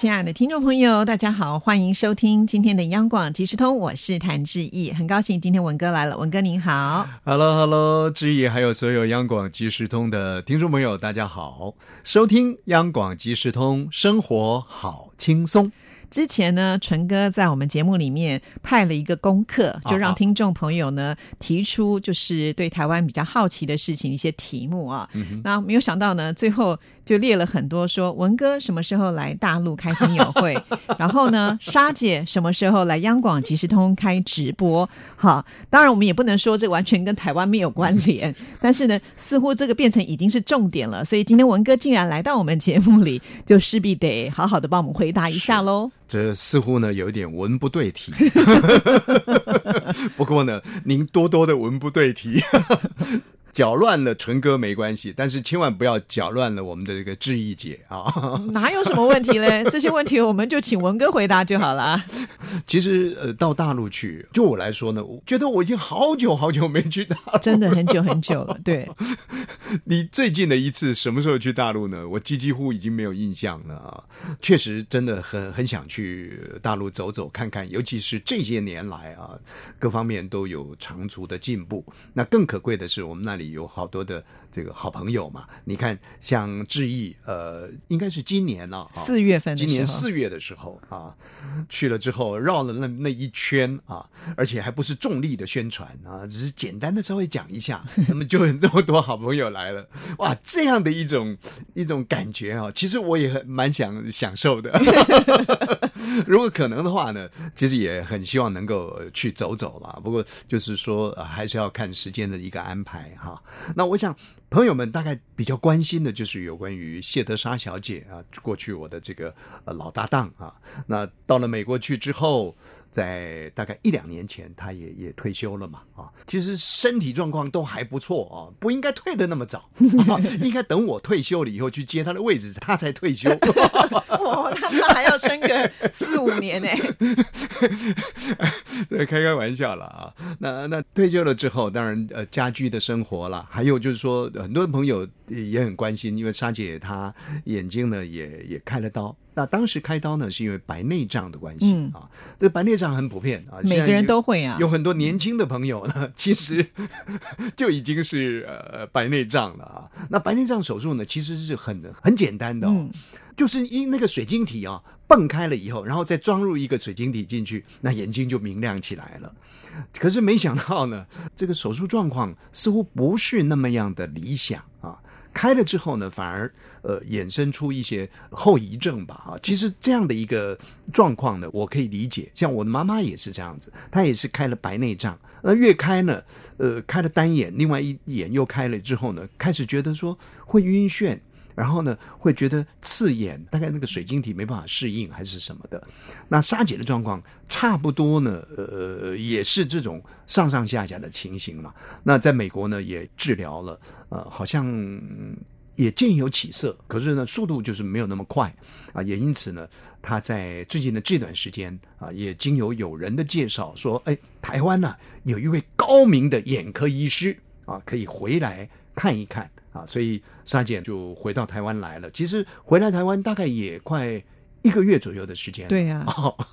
亲爱的听众朋友，大家好，欢迎收听今天的央广即时通，我是谭志毅，很高兴今天文哥来了，文哥您好，Hello Hello，志毅还有所有央广即时通的听众朋友，大家好，收听央广即时通，生活好轻松。之前呢，纯哥在我们节目里面派了一个功课，就让听众朋友呢提出就是对台湾比较好奇的事情一些题目啊。那没有想到呢，最后就列了很多，说文哥什么时候来大陆开听友会，然后呢，沙姐什么时候来央广即时通开直播。好，当然我们也不能说这完全跟台湾没有关联，但是呢，似乎这个变成已经是重点了。所以今天文哥竟然来到我们节目里，就势必得好好的帮我们回答一下喽。这似乎呢有一点文不对题，不过呢，您多多的文不对题。搅乱了纯哥没关系，但是千万不要搅乱了我们的这个志毅姐啊！哪有什么问题嘞？这些问题我们就请文哥回答就好了。其实呃，到大陆去，就我来说呢，我觉得我已经好久好久没去大陆，真的很久很久了。对，你最近的一次什么时候去大陆呢？我几几乎已经没有印象了啊！确实，真的很很想去大陆走走看看，尤其是这些年来啊，各方面都有长足的进步。那更可贵的是，我们那里。有好多的这个好朋友嘛？你看，像志毅，呃，应该是今年了，四月份，今年四月的时候啊，去了之后绕了那那一圈啊，而且还不是重力的宣传啊，只是简单的稍微讲一下，那么就有这么多好朋友来了，哇，这样的一种一种感觉啊，其实我也很蛮想享受的。如果可能的话呢，其实也很希望能够去走走了。不过就是说，还是要看时间的一个安排哈。那我想。朋友们大概比较关心的就是有关于谢德莎小姐啊，过去我的这个呃老搭档啊，那到了美国去之后，在大概一两年前，他也也退休了嘛啊，其实身体状况都还不错啊，不应该退的那么早，应该等我退休了以后去接他的位置，他才退休。哦，他他还要撑个四五年呢。对，开开玩笑了啊。那那退休了之后，当然呃家居的生活了，还有就是说。很多朋友也很关心，因为沙姐她眼睛呢也也开了刀。那当时开刀呢是因为白内障的关系啊，这白内障很普遍啊，每个人都会啊。有很多年轻的朋友呢，其实 就已经是呃白内障了啊。那白内障手术呢，其实是很很简单的哦，就是因那个水晶体啊蹦开了以后，然后再装入一个水晶体进去，那眼睛就明亮起来了。可是没想到呢，这个手术状况似乎不是那么样的理想啊。开了之后呢，反而呃衍生出一些后遗症吧啊。其实这样的一个状况呢，我可以理解。像我的妈妈也是这样子，她也是开了白内障，那越开呢，呃，开了单眼，另外一眼又开了之后呢，开始觉得说会晕眩。然后呢，会觉得刺眼，大概那个水晶体没办法适应还是什么的。那沙姐的状况差不多呢，呃，也是这种上上下下的情形嘛。那在美国呢，也治疗了，呃，好像也渐有起色，可是呢，速度就是没有那么快啊。也因此呢，他在最近的这段时间啊，也经由友人的介绍说，哎，台湾呢有一位高明的眼科医师啊，可以回来看一看。啊，所以沙姐就回到台湾来了。其实回来台湾大概也快一个月左右的时间。对呀，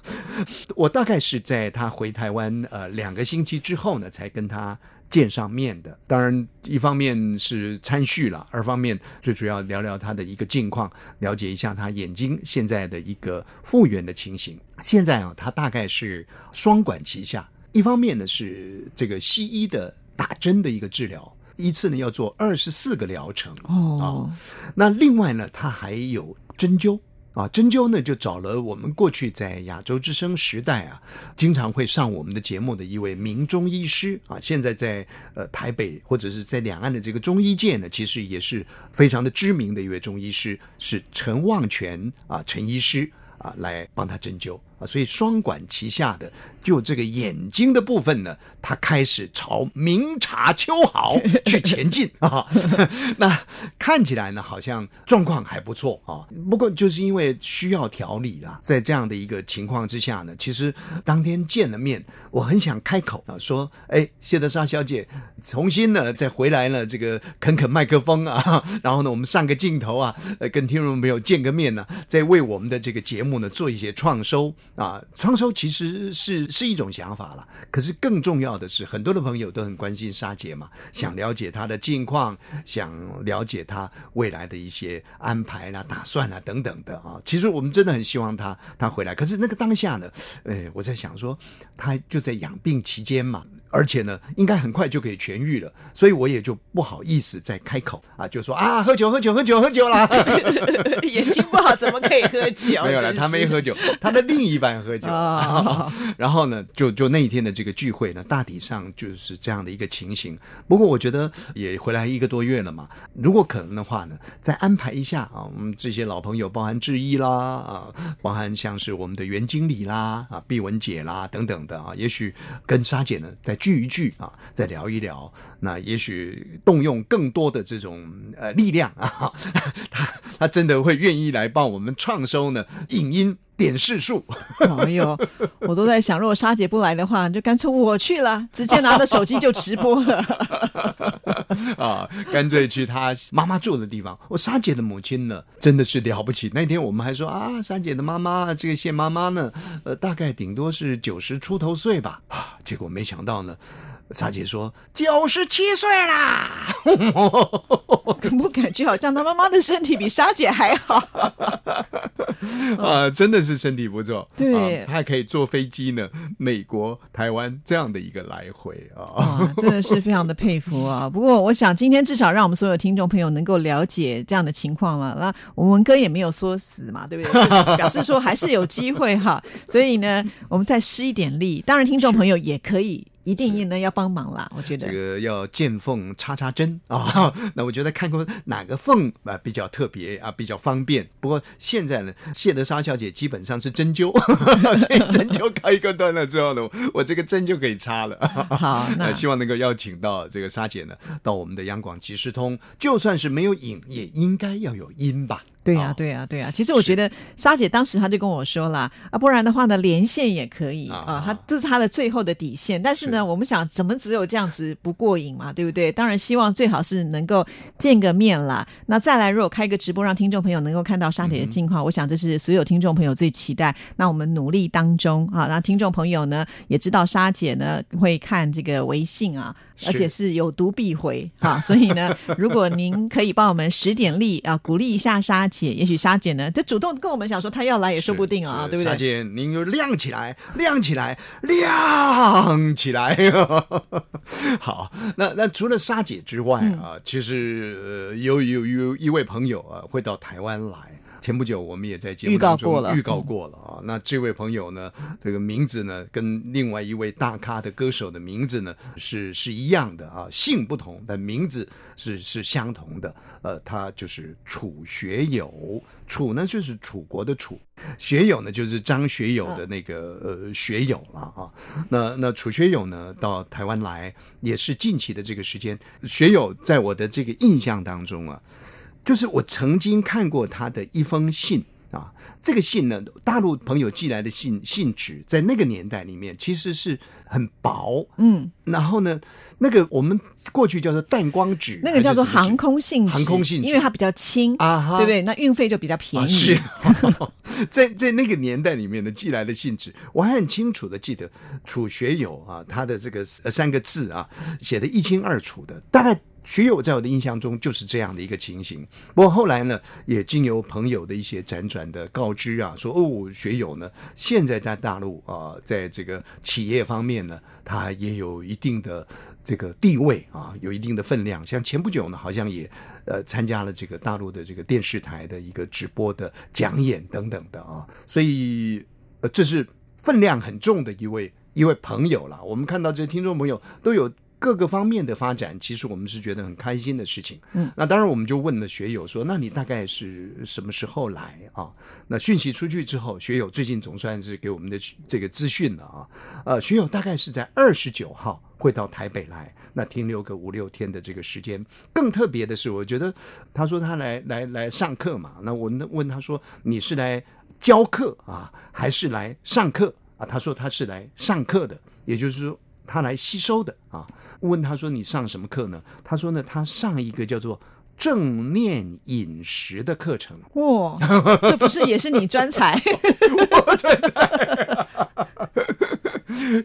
我大概是在他回台湾呃两个星期之后呢，才跟他见上面的。当然，一方面是参叙了，二方面最主要聊聊他的一个近况，了解一下他眼睛现在的一个复原的情形。现在啊，他大概是双管齐下，一方面呢是这个西医的打针的一个治疗。一次呢要做二十四个疗程哦，那另外呢，他还有针灸。啊，针灸呢就找了我们过去在亚洲之声时代啊，经常会上我们的节目的一位名中医师啊，现在在呃台北或者是在两岸的这个中医界呢，其实也是非常的知名的一位中医师，是陈旺全啊陈医师啊来帮他针灸。啊，所以双管齐下的，就这个眼睛的部分呢，他开始朝明察秋毫去前进啊。那看起来呢，好像状况还不错啊。不过就是因为需要调理啦，在这样的一个情况之下呢，其实当天见了面，我很想开口啊，说：“哎，谢德莎小姐，重新呢再回来了，这个啃啃麦克风啊，然后呢，我们上个镜头啊，呃，跟听众朋友见个面呢，再为我们的这个节目呢做一些创收。”啊，创收其实是是一种想法了，可是更重要的是，很多的朋友都很关心沙姐嘛，想了解她的近况，想了解她未来的一些安排啦、打算啦等等的啊。其实我们真的很希望她她回来，可是那个当下呢，诶，我在想说，她就在养病期间嘛。而且呢，应该很快就可以痊愈了，所以我也就不好意思再开口啊，就说啊，喝酒，喝酒，喝酒，喝酒啦。眼睛不好怎么可以喝酒？没有了，他没喝酒，他的另一半喝酒。然后呢，就就那一天的这个聚会呢，大体上就是这样的一个情形。不过我觉得也回来一个多月了嘛，如果可能的话呢，再安排一下啊，我们这些老朋友，包含志毅啦啊，包含像是我们的袁经理啦啊，毕文姐啦等等的啊，也许跟沙姐呢在。聚一聚啊，再聊一聊，那也许动用更多的这种呃力量啊，他他真的会愿意来帮我们创收呢，影音点视数。哎呦，我都在想，如果沙姐不来的话，就干脆我去了，直接拿着手机就直播了。啊，干脆去她妈妈住的地方。我沙姐的母亲呢，真的是了不起。那天我们还说啊，沙姐的妈妈，这个谢妈妈呢，呃，大概顶多是九十出头岁吧。啊，结果没想到呢。沙姐说：“九十七岁啦，我感觉好像他妈妈的身体比莎姐还好 啊，真的是身体不错。对，她还可以坐飞机呢，美国、台湾这样的一个来回啊，真的是非常的佩服啊。不过，我想今天至少让我们所有听众朋友能够了解这样的情况了。那我们文哥也没有说死嘛，对不对？表示说还是有机会哈。所以呢，我们再施一点力，当然听众朋友也可以。一定也能要帮忙啦，我觉得这个要见缝插插针啊。那我觉得看过哪个缝啊比较特别啊，比较方便。不过现在呢，谢德莎小姐基本上是针灸，所以针灸开一个段了之后呢，我这个针就可以插了。好，那希望能够邀请到这个莎姐呢，到我们的央广即时通，就算是没有影，也应该要有音吧。对呀，对呀，对呀。其实我觉得沙姐当时她就跟我说了啊，不然的话呢，连线也可以啊。她这是她的最后的底线。但是呢，我们想怎么只有这样子不过瘾嘛，对不对？当然希望最好是能够见个面啦。那再来，如果开个直播，让听众朋友能够看到沙姐的近况，我想这是所有听众朋友最期待。那我们努力当中啊，让听众朋友呢也知道沙姐呢会看这个微信啊，而且是有读必回啊。所以呢，如果您可以帮我们使点力啊，鼓励一下沙。姐，也许沙姐呢，就主动跟我们讲说她要来也说不定啊，对不对？沙姐，您就亮起来，亮起来，亮起来。好，那那除了沙姐之外啊，其实有有有一位朋友啊会到台湾来。前不久我们也在节目当中预告过了啊。那这位朋友呢，这个名字呢，跟另外一位大咖的歌手的名字呢是是一样的啊，姓不同，但名字是是相同的。呃，他就是楚学友，楚呢就是楚国的楚，学友呢就是张学友的那个呃学友了啊。那那楚学友呢到台湾来也是近期的这个时间，学友在我的这个印象当中啊。就是我曾经看过他的一封信啊，这个信呢，大陆朋友寄来的信，信纸在那个年代里面其实是很薄，嗯，然后呢，那个我们过去叫做淡光纸，那个叫做航空信纸，航空信纸，因为它比较轻啊，对不对？那运费就比较便宜。是，在在那个年代里面呢，寄来的信纸，我还很清楚的记得楚学友啊，他的这个三个字啊，写的一清二楚的，大概。学友在我的印象中就是这样的一个情形，不过后来呢，也经由朋友的一些辗转的告知啊，说哦，学友呢现在在大陆啊，在这个企业方面呢，他也有一定的这个地位啊，有一定的分量。像前不久呢，好像也呃参加了这个大陆的这个电视台的一个直播的讲演等等的啊，所以呃这是分量很重的一位一位朋友了。我们看到这些听众朋友都有。各个方面的发展，其实我们是觉得很开心的事情。嗯，那当然我们就问了学友说：“那你大概是什么时候来啊？”那讯息出去之后，学友最近总算是给我们的这个资讯了啊。呃，学友大概是在二十九号会到台北来，那停留个五六天的这个时间。更特别的是，我觉得他说他来来来上课嘛，那我问他说：“你是来教课啊，还是来上课啊？”他说他是来上课的，也就是说。他来吸收的啊，问他说：“你上什么课呢？”他说：“呢，他上一个叫做正念饮食的课程。”哇，这不是也是你专才？我专才。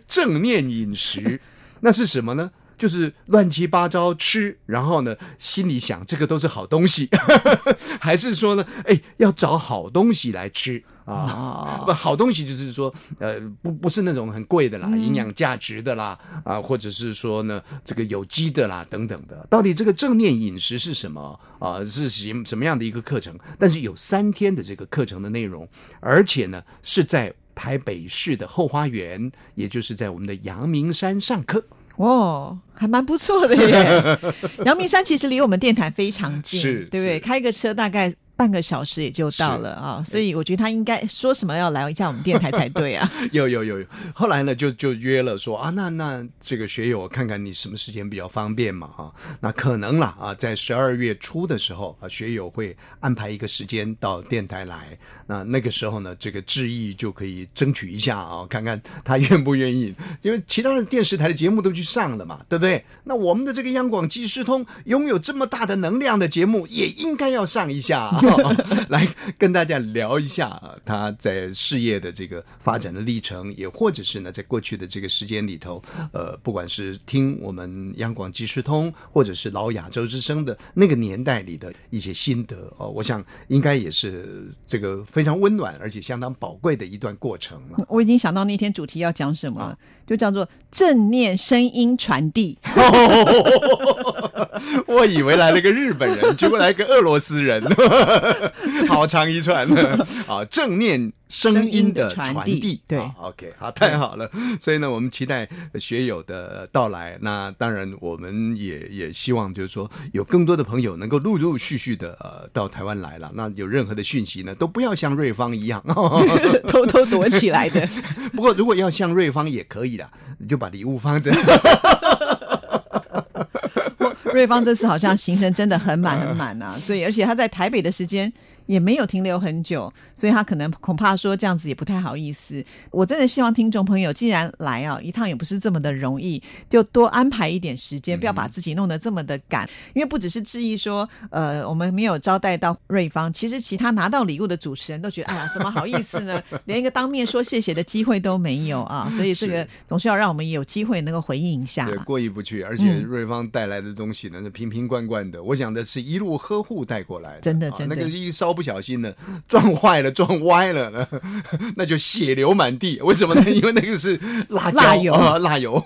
正念饮食，那是什么呢？就是乱七八糟吃，然后呢，心里想这个都是好东西，还是说呢，哎，要找好东西来吃啊？不好东西就是说，呃，不不是那种很贵的啦，营养价值的啦，啊，或者是说呢，这个有机的啦等等的。到底这个正念饮食是什么啊？是什什么样的一个课程？但是有三天的这个课程的内容，而且呢是在台北市的后花园，也就是在我们的阳明山上课。哦，还蛮不错的耶！阳明山其实离我们电台非常近，是，对不对？开个车大概。半个小时也就到了啊，所以我觉得他应该说什么要来一下我们电台才对啊。有有有有，后来呢就就约了说啊，那那这个学友看看你什么时间比较方便嘛啊？那可能啦啊，在十二月初的时候啊，学友会安排一个时间到电台来。那那个时候呢，这个志毅就可以争取一下啊，看看他愿不愿意，因为其他的电视台的节目都去上了嘛，对不对？那我们的这个央广即时通拥有这么大的能量的节目，也应该要上一下。来跟大家聊一下啊，他在事业的这个发展的历程，也或者是呢，在过去的这个时间里头，呃，不管是听我们央广即时通，或者是老亚洲之声的那个年代里的一些心得哦，我想应该也是这个非常温暖而且相当宝贵的一段过程了。我已经想到那天主题要讲什么，就叫做正念声音传递。我以为来了个日本人，结果来个俄罗斯人。好长一串 啊，正面声音的传递，对，OK，好，太好了。所以呢，我们期待学友的到来。那当然，我们也也希望，就是说，有更多的朋友能够陆陆续续的呃到台湾来了。那有任何的讯息呢，都不要像瑞芳一样 偷偷躲起来的。不过，如果要像瑞芳也可以的，你就把礼物放着。瑞芳这次好像行程真的很满很满呐，所以而且他在台北的时间。也没有停留很久，所以他可能恐怕说这样子也不太好意思。我真的希望听众朋友既然来啊，一趟也不是这么的容易，就多安排一点时间，不要把自己弄得这么的赶。因为不只是质疑说，呃，我们没有招待到瑞芳，其实其他拿到礼物的主持人都觉得，哎呀，怎么好意思呢？连一个当面说谢谢的机会都没有啊！所以这个总是要让我们有机会能够回应一下。对，过意不去。而且瑞芳带来的东西呢，是瓶瓶罐罐的，我想的是一路呵护带过来的，真的真的，那个一烧。不小心呢，撞坏了，撞歪了呢，那就血流满地。为什么呢？因为那个是辣辣油啊，辣油。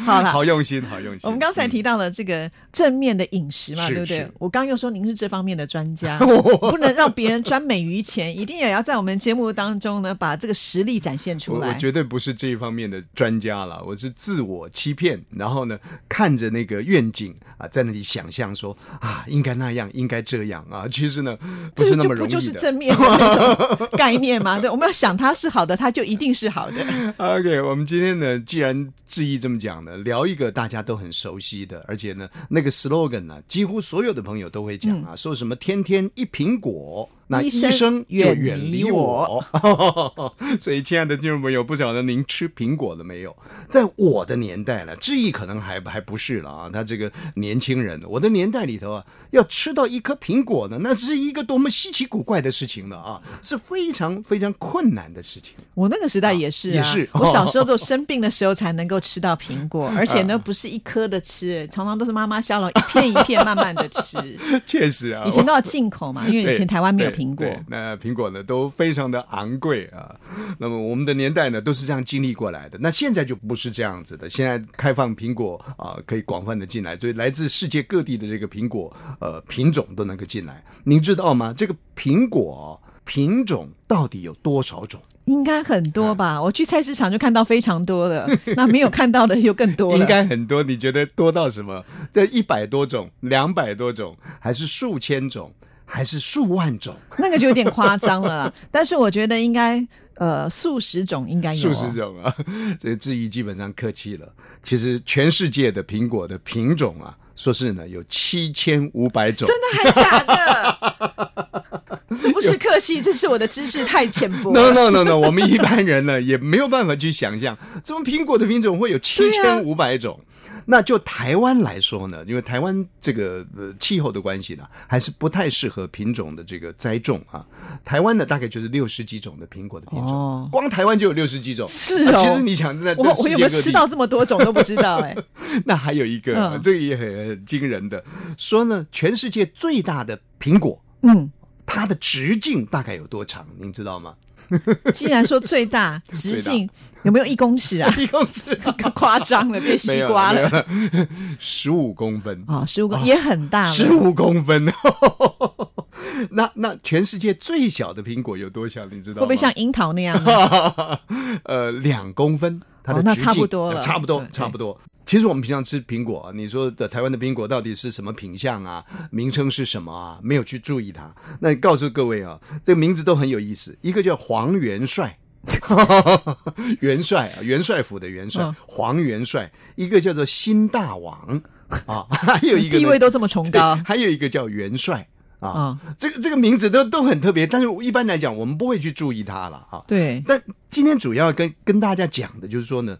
好了，好用心，好用心。我们刚才提到了这个正面的饮食嘛，对不对？我刚又说您是这方面的专家，不能让别人专美于前，一定也要在我们节目当中呢，把这个实力展现出来。我绝对不是这一方面的专家了，我是自我欺骗，然后呢，看着那个愿景啊，在那里想象说啊，应该那样，应该这样啊。其实呢，不是。就不就是正面的那种 概念吗？对，我们要想它是好的，它就一定是好的。OK，我们今天呢，既然志毅这么讲呢，聊一个大家都很熟悉的，而且呢，那个 slogan 呢，几乎所有的朋友都会讲啊，说什么“天天一苹果”。那医生就远离我，所以亲爱的听众朋友，不晓得您吃苹果了没有？在我的年代了，志毅可能还还不是了啊。他这个年轻人，我的年代里头啊，要吃到一颗苹果呢，那是一个多么稀奇古怪的事情了啊，是非常非常困难的事情。我那个时代也是，也是。我小时候就生病的时候才能够吃到苹果，而且呢，不是一颗的吃，常常都是妈妈削了一片一片慢慢的吃。确实啊，以前都要进口嘛，因为以前台湾没有。苹果，那苹果呢都非常的昂贵啊。那么我们的年代呢都是这样经历过来的。那现在就不是这样子的。现在开放苹果啊，可以广泛的进来，所以来自世界各地的这个苹果呃品种都能够进来。您知道吗？这个苹果品种到底有多少种？应该很多吧？我去菜市场就看到非常多的，那没有看到的又更多了。应该很多，你觉得多到什么？这一百多种、两百多种，还是数千种，还是数万种？那个就有点夸张了啦。但是我觉得应该呃数十种应该有。数十种啊，这质疑基本上客气了。其实全世界的苹果的品种啊，说是呢有七千五百种。真的还假的？这不是客气，这是我的知识太浅薄。No No No No，我们一般人呢也没有办法去想象，怎么苹果的品种会有七千五百种？那就台湾来说呢，因为台湾这个呃气候的关系呢，还是不太适合品种的这个栽种啊。台湾呢大概就是六十几种的苹果的品种，光台湾就有六十几种。是哦，其实你想在我我有没有吃到这么多种都不知道哎。那还有一个，这个也很惊人的，说呢，全世界最大的苹果，嗯。它的直径大概有多长？您知道吗？既然说最大 直径有没有一公尺啊？一公尺，夸张了，变西瓜了。十五公分啊，十五公也很大了。十五公分，那那全世界最小的苹果有多小？你知道会不会像樱桃那样？呃，两公分。哦，那差不多了，差不多，差不多。其实我们平常吃苹果，你说的台湾的苹果到底是什么品相啊？名称是什么啊？没有去注意它。那告诉各位啊，这个名字都很有意思。一个叫黄元帅，元帅啊，元帅府的元帅，黄元帅。一个叫做新大王啊，还有一个地位都这么崇高。还有一个叫元帅。啊，这个这个名字都都很特别，但是一般来讲，我们不会去注意它了啊。对。但今天主要跟跟大家讲的就是说呢，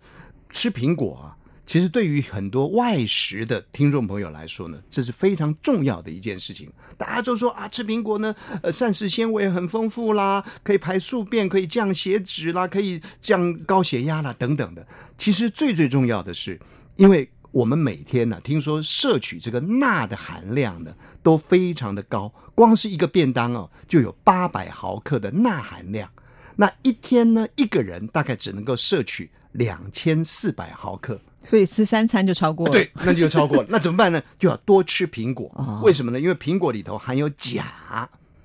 吃苹果啊，其实对于很多外食的听众朋友来说呢，这是非常重要的一件事情。大家都说啊，吃苹果呢，呃，膳食纤维很丰富啦，可以排宿便，可以降血脂啦，可以降高血压啦，等等的。其实最最重要的是，因为。我们每天呢，听说摄取这个钠的含量呢，都非常的高。光是一个便当哦，就有八百毫克的钠含量。那一天呢，一个人大概只能够摄取两千四百毫克，所以吃三餐就超过了。对，那就超过了。那怎么办呢？就要多吃苹果。为什么呢？因为苹果里头含有钾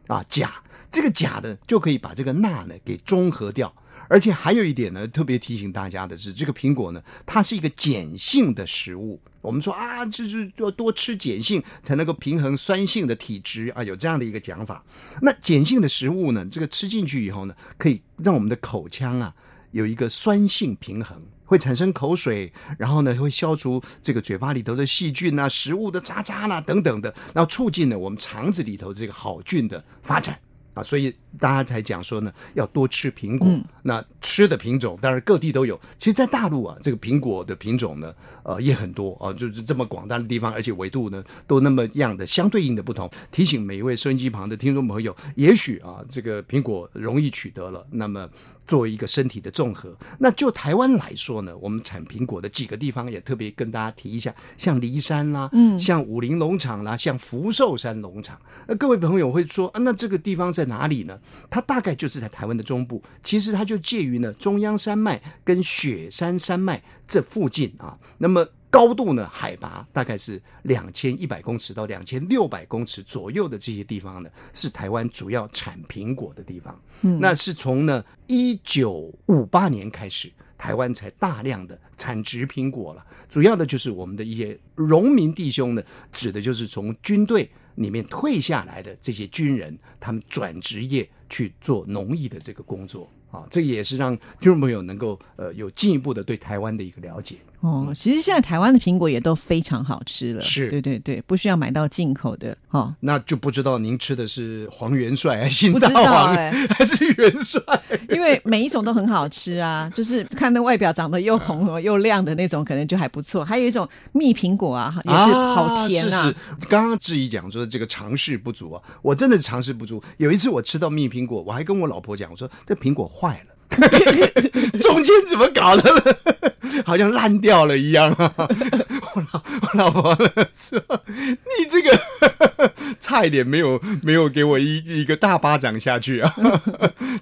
啊，钾这个钾呢，就可以把这个钠呢给中和掉。而且还有一点呢，特别提醒大家的是，这个苹果呢，它是一个碱性的食物。我们说啊，这是要多吃碱性才能够平衡酸性的体质啊，有这样的一个讲法。那碱性的食物呢，这个吃进去以后呢，可以让我们的口腔啊有一个酸性平衡，会产生口水，然后呢会消除这个嘴巴里头的细菌啊、食物的渣渣啦等等的，然后促进呢我们肠子里头这个好菌的发展。啊，所以大家才讲说呢，要多吃苹果。那吃的品种当然各地都有。其实，在大陆啊，这个苹果的品种呢，呃，也很多啊，就是这么广大的地方，而且纬度呢都那么样的相对应的不同。提醒每一位收音机旁的听众朋友，也许啊，这个苹果容易取得了，那么。作为一个身体的综合，那就台湾来说呢，我们产苹果的几个地方也特别跟大家提一下，像梨山啦，嗯，像武林农场啦，像福寿山农场。那各位朋友会说啊，那这个地方在哪里呢？它大概就是在台湾的中部，其实它就介于呢中央山脉跟雪山山脉这附近啊。那么高度呢？海拔大概是两千一百公尺到两千六百公尺左右的这些地方呢，是台湾主要产苹果的地方。嗯，那是从呢一九五八年开始，台湾才大量的产植苹果了。主要的就是我们的一些农民弟兄呢，指的就是从军队里面退下来的这些军人，他们转职业去做农艺的这个工作。啊，这也是让听众朋友能够呃有进一步的对台湾的一个了解。哦，其实现在台湾的苹果也都非常好吃了，是对对对，不需要买到进口的。哦，那就不知道您吃的是黄元帅还是新大王还是元帅？因为每一种都很好吃啊，就是看那外表长得又红又亮的那种，可能就还不错。还有一种蜜苹果啊，也是好甜啊。是是，刚刚质疑讲说这个尝试不足啊，我真的是尝试不足。有一次我吃到蜜苹果，我还跟我老婆讲，我说这苹果坏了。中间怎么搞的？好像烂掉了一样啊。我老我老婆说：“你这个差差一点没有没有给我一一个大巴掌下去啊！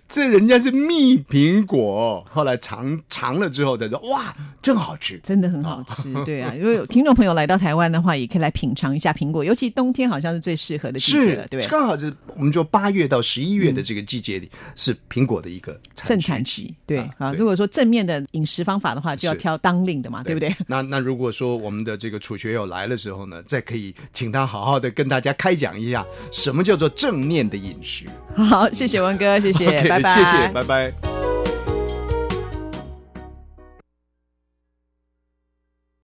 这人家是蜜苹果，后来尝尝了之后再说，哇，真好吃，真的很好吃。对啊，如果有听众朋友来到台湾的话，也可以来品尝一下苹果，尤其冬天好像是最适合的季节了，对刚好是我们说八月到十一月的这个季节里是苹果的一个盛产期。对啊，如果说正面的饮食方法的话，就要挑当令的嘛，对不对？那那如果说我们的这个楚学友来的时候呢，再可以请他好好的跟大家开讲一下什么叫做正面的饮食。好，谢谢文哥，谢谢，拜拜，谢谢，拜拜。